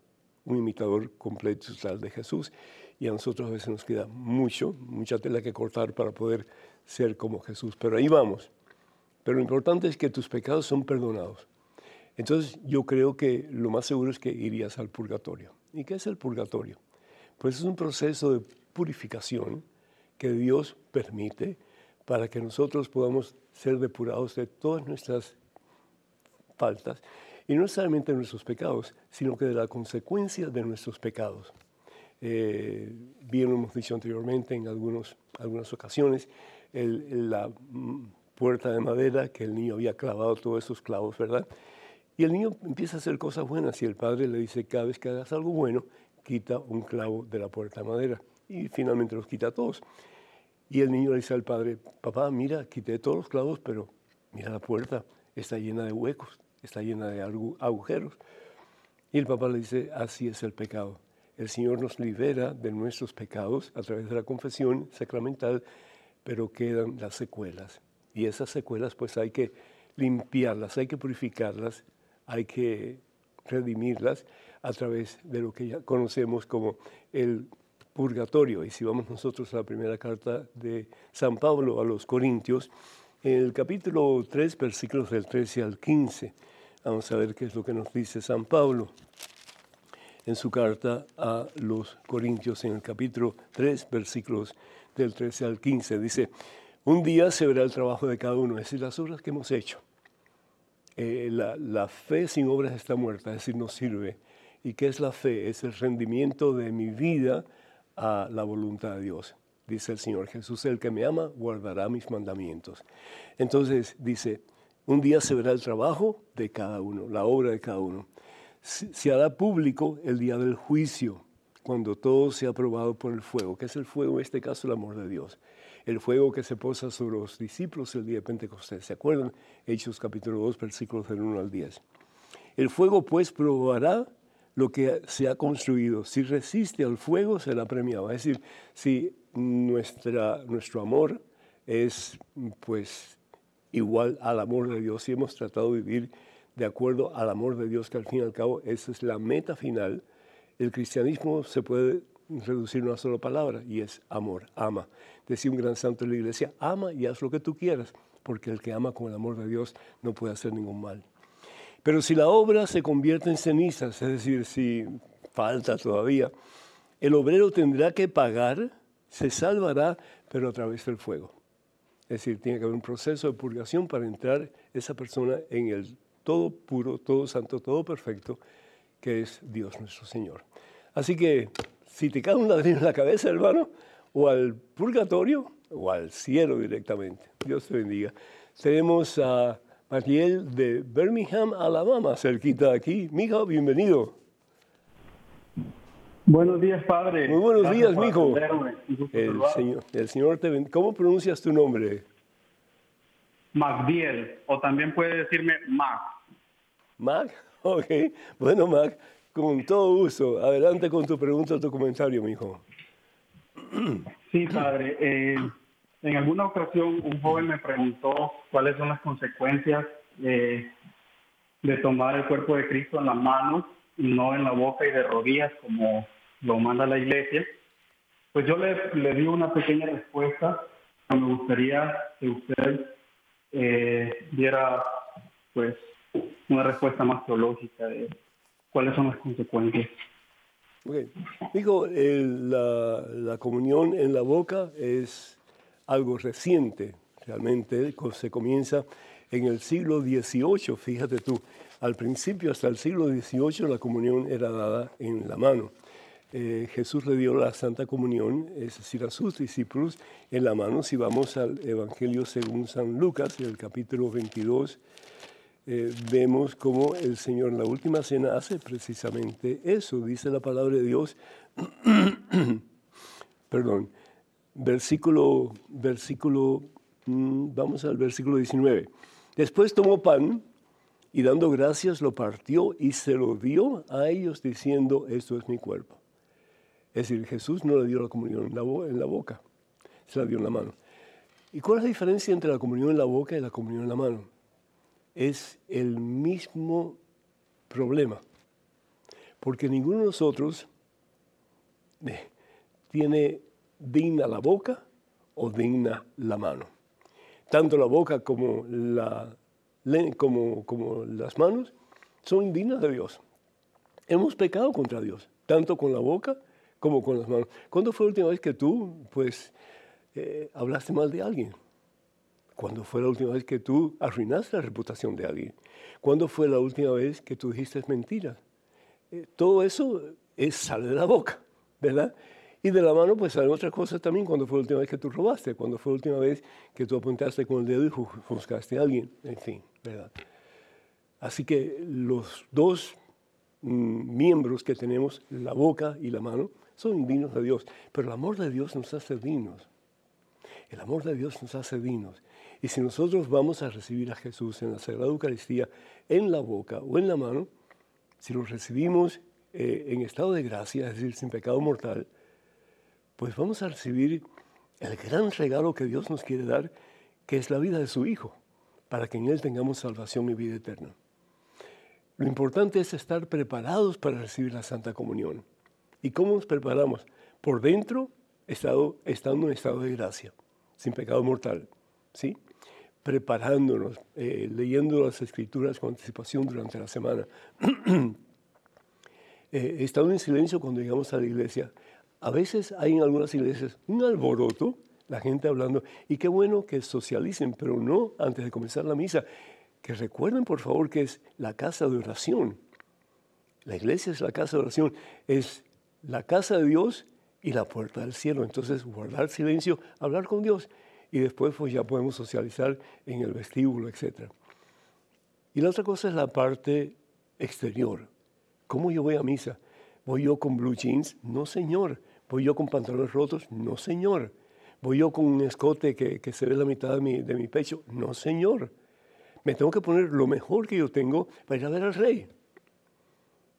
un imitador completo total de Jesús. Y a nosotros a veces nos queda mucho, mucha tela que cortar para poder ser como Jesús. Pero ahí vamos. Pero lo importante es que tus pecados son perdonados. Entonces yo creo que lo más seguro es que irías al purgatorio. ¿Y qué es el purgatorio? Pues es un proceso de purificación que Dios permite para que nosotros podamos ser depurados de todas nuestras faltas, y no solamente de nuestros pecados, sino que de la consecuencia de nuestros pecados. Eh, bien lo hemos dicho anteriormente en algunos, algunas ocasiones, la mm, puerta de madera que el niño había clavado todos esos clavos, ¿verdad? Y el niño empieza a hacer cosas buenas y el padre le dice, cada vez que hagas algo bueno, quita un clavo de la puerta de madera. Y finalmente los quita todos. Y el niño le dice al padre, papá, mira, quité todos los clavos, pero mira la puerta, está llena de huecos, está llena de agujeros. Y el Papa le dice, así es el pecado. El Señor nos libera de nuestros pecados a través de la confesión sacramental, pero quedan las secuelas. Y esas secuelas pues hay que limpiarlas, hay que purificarlas, hay que redimirlas a través de lo que ya conocemos como el purgatorio. Y si vamos nosotros a la primera carta de San Pablo a los Corintios, en el capítulo 3, versículos del 13 al 15, vamos a ver qué es lo que nos dice San Pablo en su carta a los Corintios, en el capítulo 3, versículos del 13 al 15. Dice, un día se verá el trabajo de cada uno, es decir, las obras que hemos hecho. Eh, la, la fe sin obras está muerta, es decir, no sirve. ¿Y qué es la fe? Es el rendimiento de mi vida a la voluntad de Dios. Dice el Señor Jesús, el que me ama guardará mis mandamientos. Entonces dice, un día se verá el trabajo de cada uno, la obra de cada uno. Se hará público el día del juicio, cuando todo sea aprobado por el fuego. que es el fuego? En este caso, el amor de Dios. El fuego que se posa sobre los discípulos el día de Pentecostés. ¿Se acuerdan? Hechos capítulo 2, versículos del 1 al 10. El fuego pues probará lo que se ha construido. Si resiste al fuego, será premiado. Es decir, si nuestra, nuestro amor es pues igual al amor de Dios, si hemos tratado de vivir de acuerdo al amor de Dios, que al fin y al cabo esa es la meta final, el cristianismo se puede reducir a una sola palabra y es amor, ama. Decía un gran santo de la iglesia, ama y haz lo que tú quieras, porque el que ama con el amor de Dios no puede hacer ningún mal. Pero si la obra se convierte en cenizas, es decir, si falta todavía, el obrero tendrá que pagar, se salvará, pero a través del fuego. Es decir, tiene que haber un proceso de purgación para entrar esa persona en el todo puro, todo santo, todo perfecto, que es Dios nuestro Señor. Así que si te cae un ladrillo en la cabeza, hermano, o al purgatorio o al cielo directamente. Dios te bendiga. Tenemos a Mariel de Birmingham, Alabama, cerquita de aquí. Mija, bienvenido. Buenos días, padre. Muy buenos días, mijo. El señor, el señor te ¿Cómo pronuncias tu nombre? Magdiel, o también puede decirme Mac. Mac, ok. Bueno, Mac, con todo gusto. Adelante con tu pregunta o tu comentario, mijo. Sí, padre. Eh, en alguna ocasión un joven me preguntó cuáles son las consecuencias de, tomar el cuerpo de Cristo en las manos no en la boca y de rodillas como lo manda la iglesia. Pues yo le, le di una pequeña respuesta. Me gustaría que usted eh, diera pues una respuesta más teológica de cuáles son las consecuencias. Okay. Dijo, la, la comunión en la boca es algo reciente, realmente se comienza en el siglo XVIII, fíjate tú, al principio hasta el siglo XVIII la comunión era dada en la mano. Eh, Jesús le dio la Santa Comunión, es decir, a sus discípulos en la mano. Si vamos al Evangelio según San Lucas, en el capítulo 22, eh, vemos cómo el Señor en la última cena hace precisamente eso, dice la palabra de Dios. Perdón, versículo, versículo, mm, vamos al versículo 19. Después tomó pan y dando gracias lo partió y se lo dio a ellos diciendo, esto es mi cuerpo. Es decir, Jesús no le dio la comunión en la, en la boca, se la dio en la mano. ¿Y cuál es la diferencia entre la comunión en la boca y la comunión en la mano? Es el mismo problema, porque ninguno de nosotros eh, tiene digna la boca o digna la mano. Tanto la boca como, la, como, como las manos son indignas de Dios. Hemos pecado contra Dios, tanto con la boca como con las manos. ¿Cuándo fue la última vez que tú, pues, eh, hablaste mal de alguien? ¿Cuándo fue la última vez que tú arruinaste la reputación de alguien? ¿Cuándo fue la última vez que tú dijiste mentiras? Eh, todo eso es, sale de la boca, ¿verdad? Y de la mano, pues salen otras cosas también. Cuando fue la última vez que tú robaste, cuando fue la última vez que tú apuntaste con el dedo y juzgaste a alguien, en fin, ¿verdad? Así que los dos mm, miembros que tenemos, la boca y la mano, son dignos de Dios. Pero el amor de Dios nos hace dignos. El amor de Dios nos hace dignos. Y si nosotros vamos a recibir a Jesús en la Sagrada Eucaristía, en la boca o en la mano, si lo recibimos eh, en estado de gracia, es decir, sin pecado mortal, pues vamos a recibir el gran regalo que Dios nos quiere dar, que es la vida de su Hijo, para que en Él tengamos salvación y vida eterna. Lo importante es estar preparados para recibir la Santa Comunión. ¿Y cómo nos preparamos? Por dentro, estado, estando en estado de gracia, sin pecado mortal. ¿sí? Preparándonos, eh, leyendo las Escrituras con anticipación durante la semana. eh, estando en silencio cuando llegamos a la iglesia. A veces hay en algunas iglesias un alboroto, la gente hablando, y qué bueno que socialicen, pero no antes de comenzar la misa que recuerden por favor que es la casa de oración. La iglesia es la casa de oración, es la casa de Dios y la puerta del cielo. Entonces, guardar silencio, hablar con Dios y después pues ya podemos socializar en el vestíbulo, etc. Y la otra cosa es la parte exterior. ¿Cómo yo voy a misa? ¿Voy yo con blue jeans? No, señor. ¿Voy yo con pantalones rotos? No, señor. ¿Voy yo con un escote que, que se ve la mitad de mi, de mi pecho? No, señor me tengo que poner lo mejor que yo tengo para ir a ver al rey.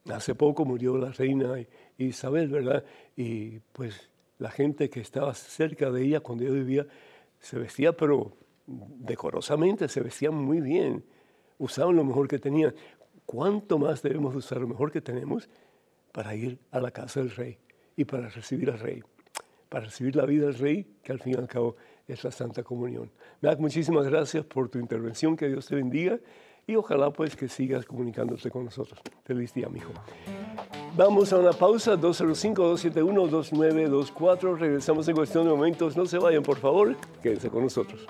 Hace poco murió la reina Isabel, ¿verdad? Y pues la gente que estaba cerca de ella cuando ella vivía se vestía, pero decorosamente, se vestían muy bien, usaban lo mejor que tenían. ¿Cuánto más debemos usar lo mejor que tenemos para ir a la casa del rey y para recibir al rey? Para recibir la vida del rey, que al fin y al cabo es la Santa Comunión. Mac, muchísimas gracias por tu intervención, que Dios te bendiga y ojalá pues que sigas comunicándote con nosotros. Feliz día, mijo. Vamos a una pausa, 205-271-2924. Regresamos en cuestión de momentos. No se vayan, por favor. Quédense con nosotros.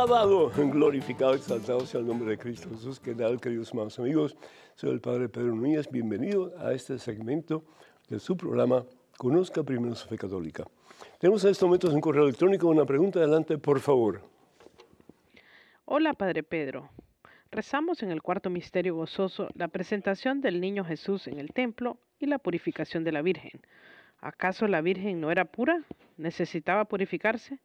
Alabado, glorificado, exaltado sea el nombre de Cristo Jesús. ¿Qué tal, queridos hermanos amigos? Soy el Padre Pedro Núñez. Bienvenido a este segmento de su programa Conozca primero su fe católica. Tenemos en estos momentos un correo electrónico, una pregunta. Adelante, por favor. Hola, Padre Pedro. Rezamos en el cuarto misterio gozoso la presentación del niño Jesús en el templo y la purificación de la Virgen. ¿Acaso la Virgen no era pura? ¿Necesitaba purificarse?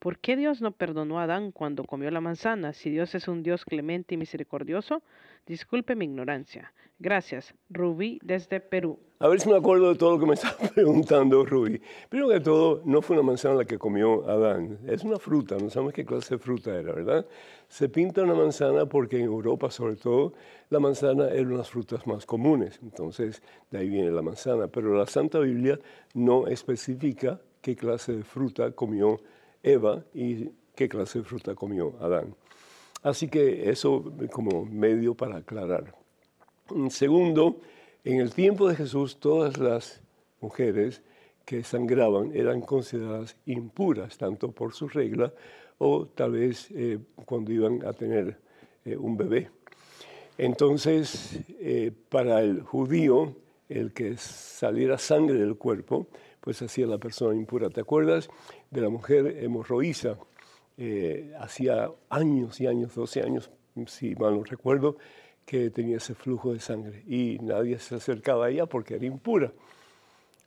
¿Por qué Dios no perdonó a Adán cuando comió la manzana? Si Dios es un Dios clemente y misericordioso, disculpe mi ignorancia. Gracias, Rubí desde Perú. A ver si me acuerdo de todo lo que me estaba preguntando, Rubí. Primero que todo, no fue una manzana la que comió Adán, es una fruta, no sabemos qué clase de fruta era, ¿verdad? Se pinta una manzana porque en Europa, sobre todo, la manzana era una de las frutas más comunes, entonces de ahí viene la manzana, pero la Santa Biblia no especifica qué clase de fruta comió Adán Eva y qué clase de fruta comió Adán. Así que eso como medio para aclarar. Segundo, en el tiempo de Jesús todas las mujeres que sangraban eran consideradas impuras, tanto por su regla o tal vez eh, cuando iban a tener eh, un bebé. Entonces, eh, para el judío, el que saliera sangre del cuerpo, pues hacía la persona impura. ¿Te acuerdas? de la mujer hemorroísa. Eh, hacía años y años, 12 años, si mal no recuerdo, que tenía ese flujo de sangre y nadie se acercaba a ella porque era impura,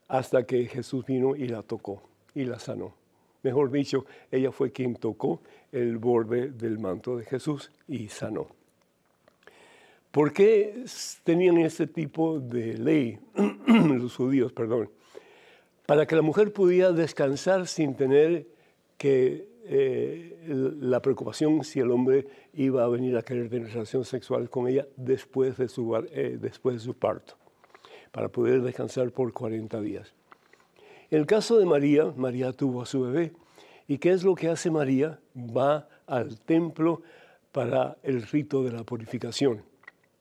hasta que Jesús vino y la tocó y la sanó. Mejor dicho, ella fue quien tocó el borde del manto de Jesús y sanó. ¿Por qué tenían ese tipo de ley los judíos, perdón? Para que la mujer pudiera descansar sin tener que eh, la preocupación si el hombre iba a venir a querer tener relación sexual con ella después de su, eh, después de su parto, para poder descansar por 40 días. En el caso de María, María tuvo a su bebé. ¿Y qué es lo que hace María? Va al templo para el rito de la purificación.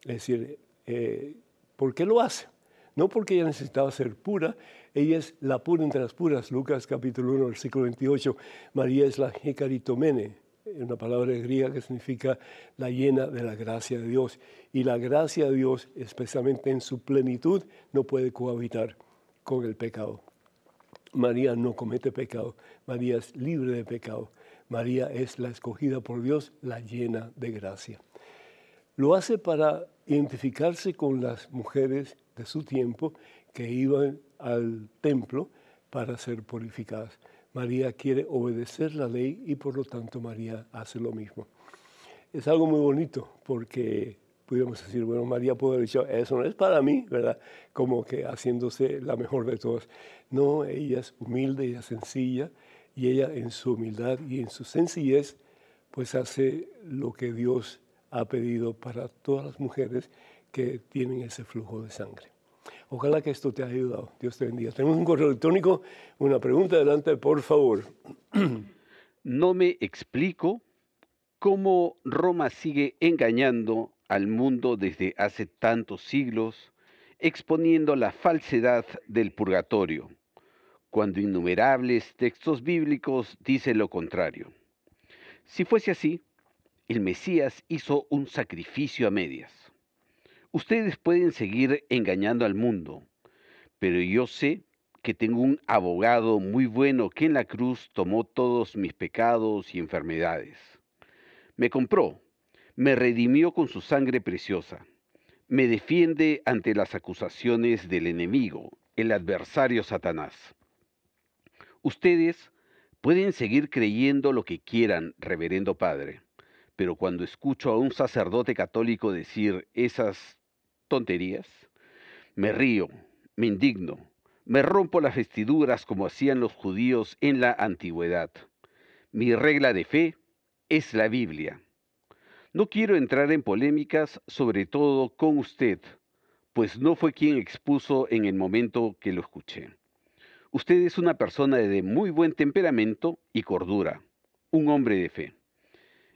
Es decir, eh, ¿por qué lo hace? No porque ella necesitaba ser pura, ella es la pura entre las puras. Lucas capítulo 1, versículo 28. María es la hecaritomene, una palabra griega que significa la llena de la gracia de Dios. Y la gracia de Dios, especialmente en su plenitud, no puede cohabitar con el pecado. María no comete pecado, María es libre de pecado, María es la escogida por Dios, la llena de gracia. Lo hace para identificarse con las mujeres de su tiempo que iban al templo para ser purificadas. María quiere obedecer la ley y por lo tanto María hace lo mismo. Es algo muy bonito porque pudiéramos decir, bueno, María pudo haber dicho, eso no es para mí, ¿verdad? Como que haciéndose la mejor de todas. No, ella es humilde, ella es sencilla y ella en su humildad y en su sencillez, pues hace lo que Dios ha pedido para todas las mujeres que tienen ese flujo de sangre. Ojalá que esto te haya ayudado. Dios te bendiga. Tenemos un correo electrónico. Una pregunta adelante, por favor. No me explico cómo Roma sigue engañando al mundo desde hace tantos siglos, exponiendo la falsedad del purgatorio, cuando innumerables textos bíblicos dicen lo contrario. Si fuese así, el Mesías hizo un sacrificio a medias. Ustedes pueden seguir engañando al mundo, pero yo sé que tengo un abogado muy bueno que en la cruz tomó todos mis pecados y enfermedades. Me compró, me redimió con su sangre preciosa, me defiende ante las acusaciones del enemigo, el adversario Satanás. Ustedes pueden seguir creyendo lo que quieran, reverendo Padre, pero cuando escucho a un sacerdote católico decir esas tonterías? Me río, me indigno, me rompo las vestiduras como hacían los judíos en la antigüedad. Mi regla de fe es la Biblia. No quiero entrar en polémicas, sobre todo con usted, pues no fue quien expuso en el momento que lo escuché. Usted es una persona de muy buen temperamento y cordura, un hombre de fe.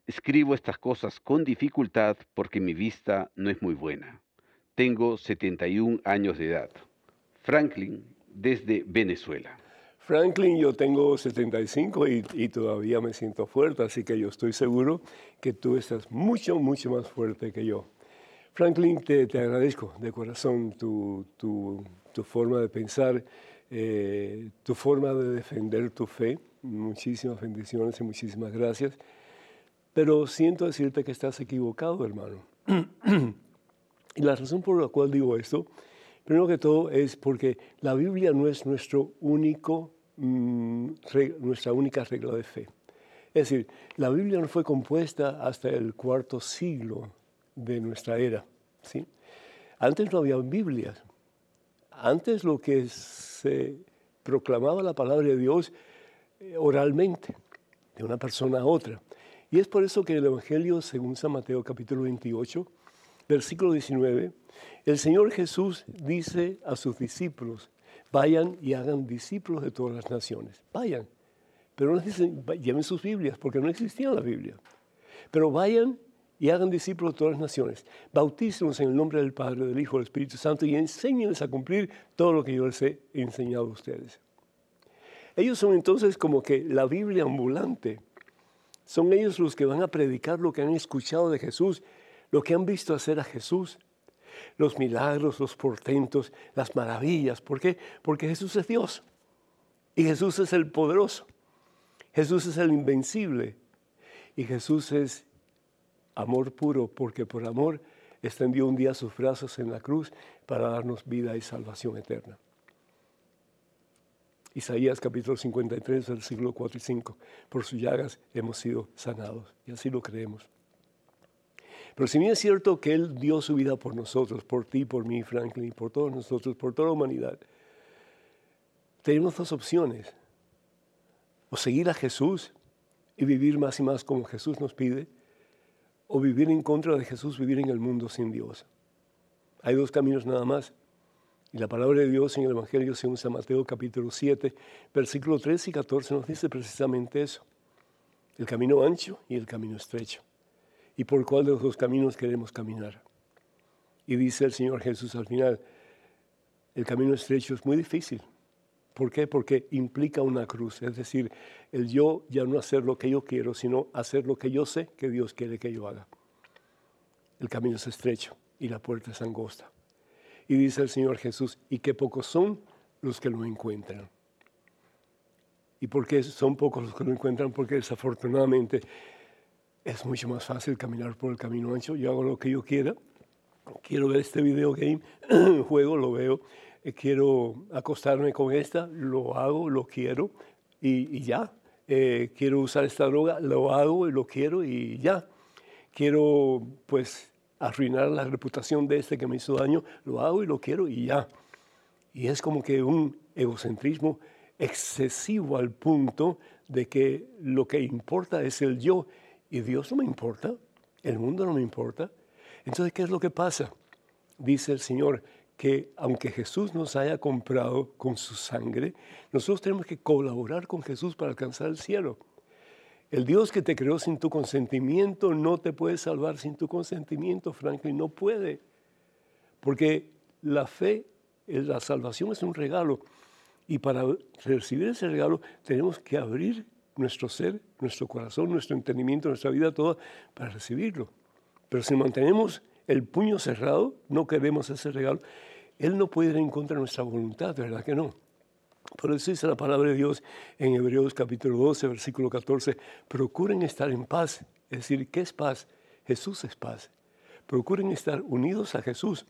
Escribo estas cosas con dificultad porque mi vista no es muy buena. Tengo 71 años de edad. Franklin, desde Venezuela. Franklin, yo tengo 75 y, y, todavía me siento fuerte, así que yo estoy seguro que tú estás mucho, mucho más fuerte que yo. Franklin, te, te agradezco de corazón tu, tu, tu forma de pensar, eh, tu forma de defender tu fe. Muchísimas bendiciones y muchísimas gracias. Pero siento decirte que estás equivocado, hermano. Y la razón por la cual digo esto, primero que todo, es porque la Biblia no es nuestro único, mm, nuestra única regla de fe. Es decir, la Biblia no fue compuesta hasta el cuarto siglo de nuestra era. ¿sí? Antes no había Biblias. Antes lo que se proclamaba la palabra de Dios eh, oralmente, de una persona a otra. Y es por eso que el Evangelio, según San Mateo capítulo 28, versículo 19, el Señor Jesús dice a sus discípulos, vayan y hagan discípulos de todas las naciones. Vayan. Pero no dicen, lleven sus Biblias, porque no existía la Biblia. Pero vayan y hagan discípulos de todas las naciones. Bautícenlos en el nombre del Padre, del Hijo, del Espíritu Santo y enséñenles a cumplir todo lo que yo les he enseñado a ustedes. Ellos son entonces como que la Biblia ambulante. Son ellos los que van a predicar lo que han escuchado de Jesús lo que han visto hacer a Jesús, los milagros, los portentos, las maravillas. ¿Por qué? Porque Jesús es Dios y Jesús es el poderoso. Jesús es el invencible y Jesús es amor puro porque por amor extendió un día sus brazos en la cruz para darnos vida y salvación eterna. Isaías capítulo 53, versículo 4 y 5. Por sus llagas hemos sido sanados y así lo creemos. Pero si bien es cierto que Él dio su vida por nosotros, por ti, por mí, Franklin, por todos nosotros, por toda la humanidad, tenemos dos opciones. O seguir a Jesús y vivir más y más como Jesús nos pide, o vivir en contra de Jesús, vivir en el mundo sin Dios. Hay dos caminos nada más. Y la palabra de Dios en el Evangelio, según San Mateo capítulo 7, versículo 13 y 14, nos dice precisamente eso. El camino ancho y el camino estrecho y por cuál de los dos caminos queremos caminar. Y dice el Señor Jesús al final, el camino estrecho es muy difícil. ¿Por qué? Porque implica una cruz, es decir, el yo ya no hacer lo que yo quiero, sino hacer lo que yo sé que Dios quiere que yo haga. El camino es estrecho y la puerta es angosta. Y dice el Señor Jesús, y qué pocos son los que lo encuentran. ¿Y por qué son pocos los que lo encuentran? Porque desafortunadamente es mucho más fácil caminar por el camino ancho. Yo hago lo que yo quiera. Quiero ver este video game, juego, lo veo. Eh, quiero acostarme con esta, lo hago, lo quiero y, ya. Eh, quiero usar esta droga, lo hago y lo quiero y ya. Quiero, pues, arruinar la reputación de este que me hizo daño, lo hago y lo quiero y ya. Y es como que un egocentrismo excesivo al punto de que lo que importa es el yo y Dios no me importa, el mundo no me importa. Entonces, ¿qué es lo que pasa? Dice el Señor que aunque Jesús nos haya comprado con su sangre, nosotros tenemos que colaborar con Jesús para alcanzar el cielo. El Dios que te creó sin tu consentimiento no te puede salvar sin tu consentimiento, Franklin, no puede. Porque la fe, la salvación es un regalo. Y para recibir ese regalo tenemos que abrir nuestro ser, nuestro corazón, nuestro entendimiento, nuestra vida toda para recibirlo. Pero si mantenemos el puño cerrado, no queremos ese regalo, Él no puede ir en contra de nuestra voluntad, ¿verdad que no? Por eso dice la palabra de Dios en Hebreos capítulo 12, versículo 14, procuren estar en paz. Es decir, ¿qué es paz? Jesús es paz. Procuren estar unidos a Jesús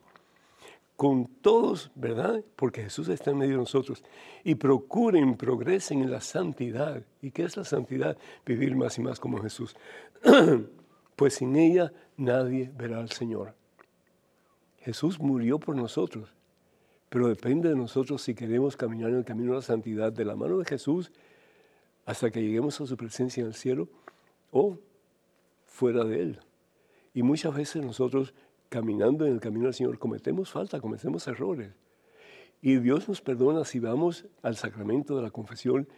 con todos, ¿verdad? Porque Jesús está en medio de nosotros. Y procuren, progresen en la santidad. ¿Y qué es la santidad? Vivir más y más como Jesús. pues sin ella nadie verá al Señor. Jesús murió por nosotros, pero depende de nosotros si queremos caminar en el camino de la santidad de la mano de Jesús hasta que lleguemos a su presencia en el cielo o fuera de él. Y muchas veces nosotros caminando en el camino del Señor cometemos falta, cometemos errores. Y Dios nos perdona si vamos al sacramento de la confesión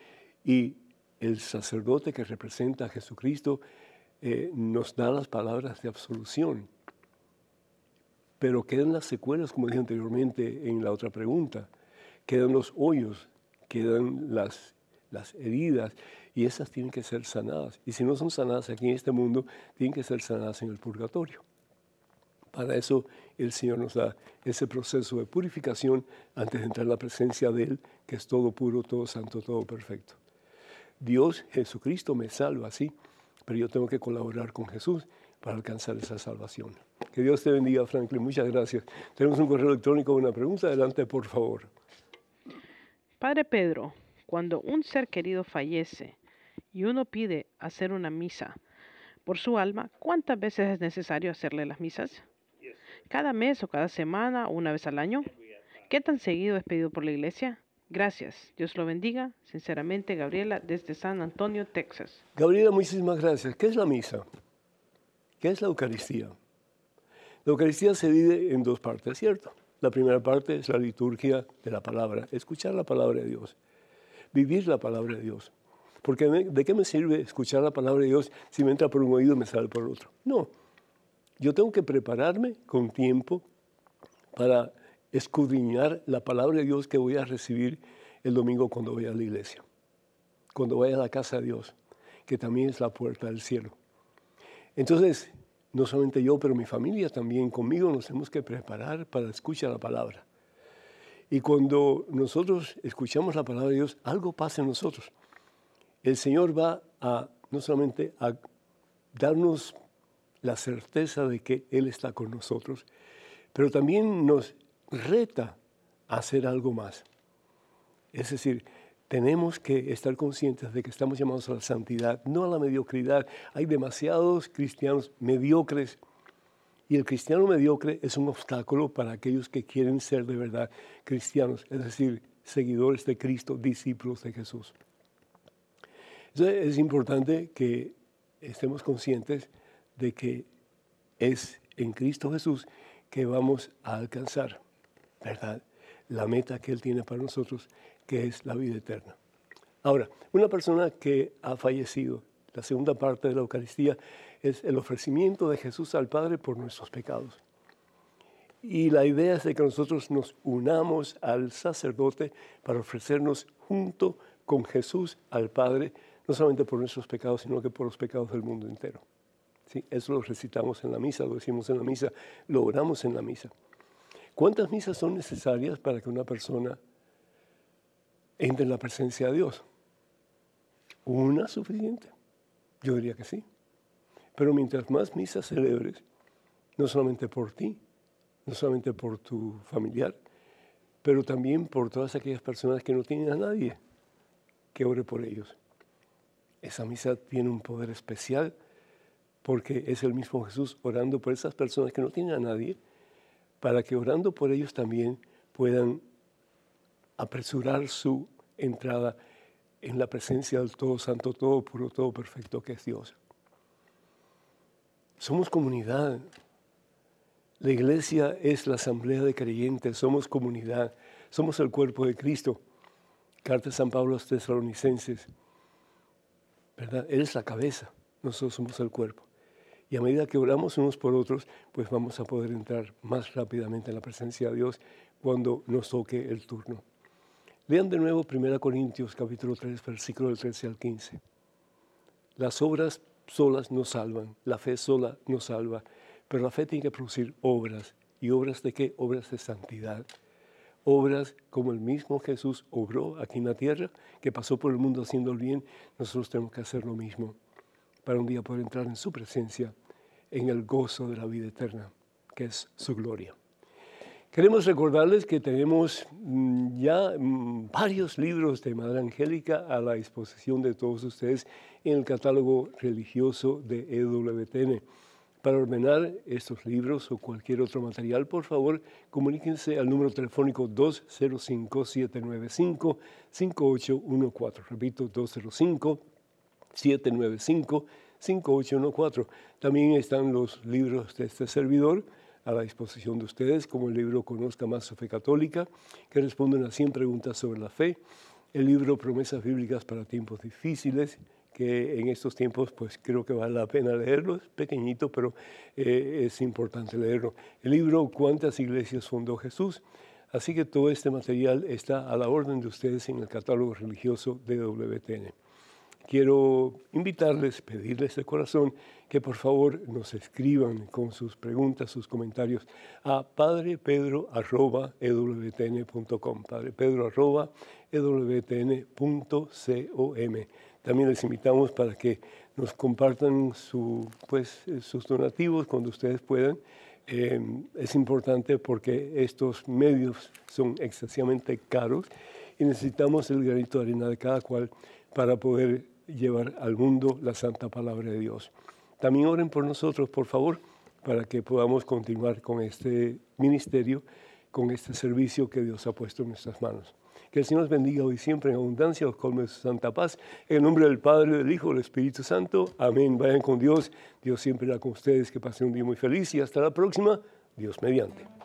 y el sacerdote que representa a Jesucristo eh, nos da las palabras de absolución. Pero quedan las secuelas, como dije anteriormente en la otra pregunta. Quedan los hoyos, quedan las, las heridas y esas tienen que ser sanadas. Y si no son sanadas aquí en este mundo, tienen que ser sanadas en el purgatorio. Para eso el Señor nos da ese proceso de purificación antes de entrar en la presencia de Él, que es todo puro, todo santo, todo perfecto. Dios, Jesucristo, me salva, sí, pero yo tengo que colaborar con Jesús para alcanzar esa salvación. Que Dios te bendiga, Franklin. Muchas gracias. Tenemos un correo electrónico una pregunta. Adelante, por favor. Padre Pedro, cuando un ser querido fallece y uno pide hacer una misa por su alma, ¿cuántas veces es necesario hacerle las misas? ¿Cada mes o cada semana una vez al año? ¿Qué tan seguido es pedido por la iglesia? Gracias. Dios lo bendiga. Sinceramente, Gabriela, desde San Antonio, Texas. Gabriela, muchísimas gracias. ¿Qué es la misa? ¿Qué es la Eucaristía? La Eucaristía se divide en dos partes, ¿cierto? La primera parte es la liturgia de la palabra, escuchar la palabra de Dios, vivir la palabra de Dios. Porque ¿de qué me sirve escuchar la palabra de Dios si me entra por un oído y me sale por otro? No, yo tengo que prepararme con tiempo para escudriñar la palabra de Dios que voy a recibir el domingo cuando vaya a la iglesia, cuando vaya a la casa de Dios, que también es la puerta del cielo. Entonces, no solamente yo, pero mi familia también conmigo nos tenemos que preparar para escuchar la palabra. Y cuando nosotros escuchamos la palabra de Dios, algo pasa en nosotros. El Señor va a no solamente a darnos la certeza de que Él está con nosotros, pero también nos reta a hacer algo más. Es decir, tenemos que estar conscientes de que estamos llamados a la santidad, no a la mediocridad. Hay demasiados cristianos mediocres y el cristiano mediocre es un obstáculo para aquellos que quieren ser de verdad cristianos, es decir, seguidores de Cristo, discípulos de Jesús. Es importante que estemos conscientes de que es en Cristo Jesús que vamos a alcanzar, ¿verdad? La meta que Él tiene para nosotros, que es la vida eterna. Ahora, una persona que ha fallecido, la segunda parte de la Eucaristía es el ofrecimiento de Jesús al Padre por nuestros pecados. Y la idea es de que nosotros nos unamos al sacerdote para ofrecernos junto con Jesús al Padre, no solamente por nuestros pecados, sino que por los pecados del mundo entero. ¿Sí? Eso lo recitamos en la misa, lo decimos en la misa, lo oramos en la misa. ¿Cuántas misas son necesarias para que una persona entre en la presencia de Dios? ¿Una suficiente? Yo diría que sí. Pero mientras más misas celebres, no solamente por ti, no solamente por tu familiar, pero también por todas aquellas personas que no tienen a nadie que ore por ellos. Esa misa tiene un poder especial porque es el mismo Jesús orando por esas personas que no tienen a nadie, para que orando por ellos también puedan apresurar su entrada en la presencia del Todo Santo, Todo Puro, Todo Perfecto que es Dios. Somos comunidad. La iglesia es la asamblea de creyentes, somos comunidad, somos el cuerpo de Cristo. Carta de San Pablo a los tesalonicenses. ¿Verdad? Él es la cabeza, nosotros somos el cuerpo. Y a medida que oramos unos por otros, pues vamos a poder entrar más rápidamente en la presencia de Dios cuando nos toque el turno. Lean de nuevo 1 Corintios capítulo 3, versículo del 13 al 15. Las obras solas no salvan, la fe sola no salva, pero la fe tiene que producir obras. ¿Y obras de qué? Obras de santidad. Obras como el mismo Jesús obró aquí en la tierra, que pasó por el mundo haciendo el bien, nosotros tenemos que hacer lo mismo para un día poder entrar en su presencia, en el gozo de la vida eterna, que es su gloria. Queremos recordarles que tenemos mm, ya mm, varios libros de Madre Angélica a la disposición de todos ustedes en el catálogo religioso de EWTN. Para ordenar estos libros o cualquier otro material, por favor, comuníquense al número telefónico 205-795-5814. Repito, 205-795-5814. También están los libros de este servidor a la disposición de ustedes, como el libro Conozca más su fe católica, que responden a 100 preguntas sobre la fe, el libro Promesas bíblicas para tiempos difíciles, que en estos tiempos pues creo que vale la pena leerlo, es pequeñito, pero eh, es importante leerlo. El libro ¿Cuántas iglesias fundó Jesús? Así que todo este material está a la orden de ustedes en el catálogo religioso de WTN quiero invitarles, pedirles de corazón que por favor nos escriban con sus preguntas, sus comentarios a padrepedro.ewtn.com, padrepedro.ewtn.com. También les invitamos para que nos compartan pues, sus donativos cuando ustedes puedan. Eh, es importante porque estos medios son excesivamente caros y necesitamos el granito de arena de cada cual para poder llevar al mundo la santa palabra de Dios. También oren por nosotros, por favor, para que podamos continuar con este ministerio, con este servicio que Dios ha puesto en nuestras manos. Que el Señor nos bendiga hoy siempre en abundancia, os colme su santa paz. En el nombre del Padre, del Hijo, del Espíritu Santo. Amén. Vayan con Dios. Dios siempre irá con ustedes. Que pasen un día muy feliz y hasta la próxima. Dios mediante.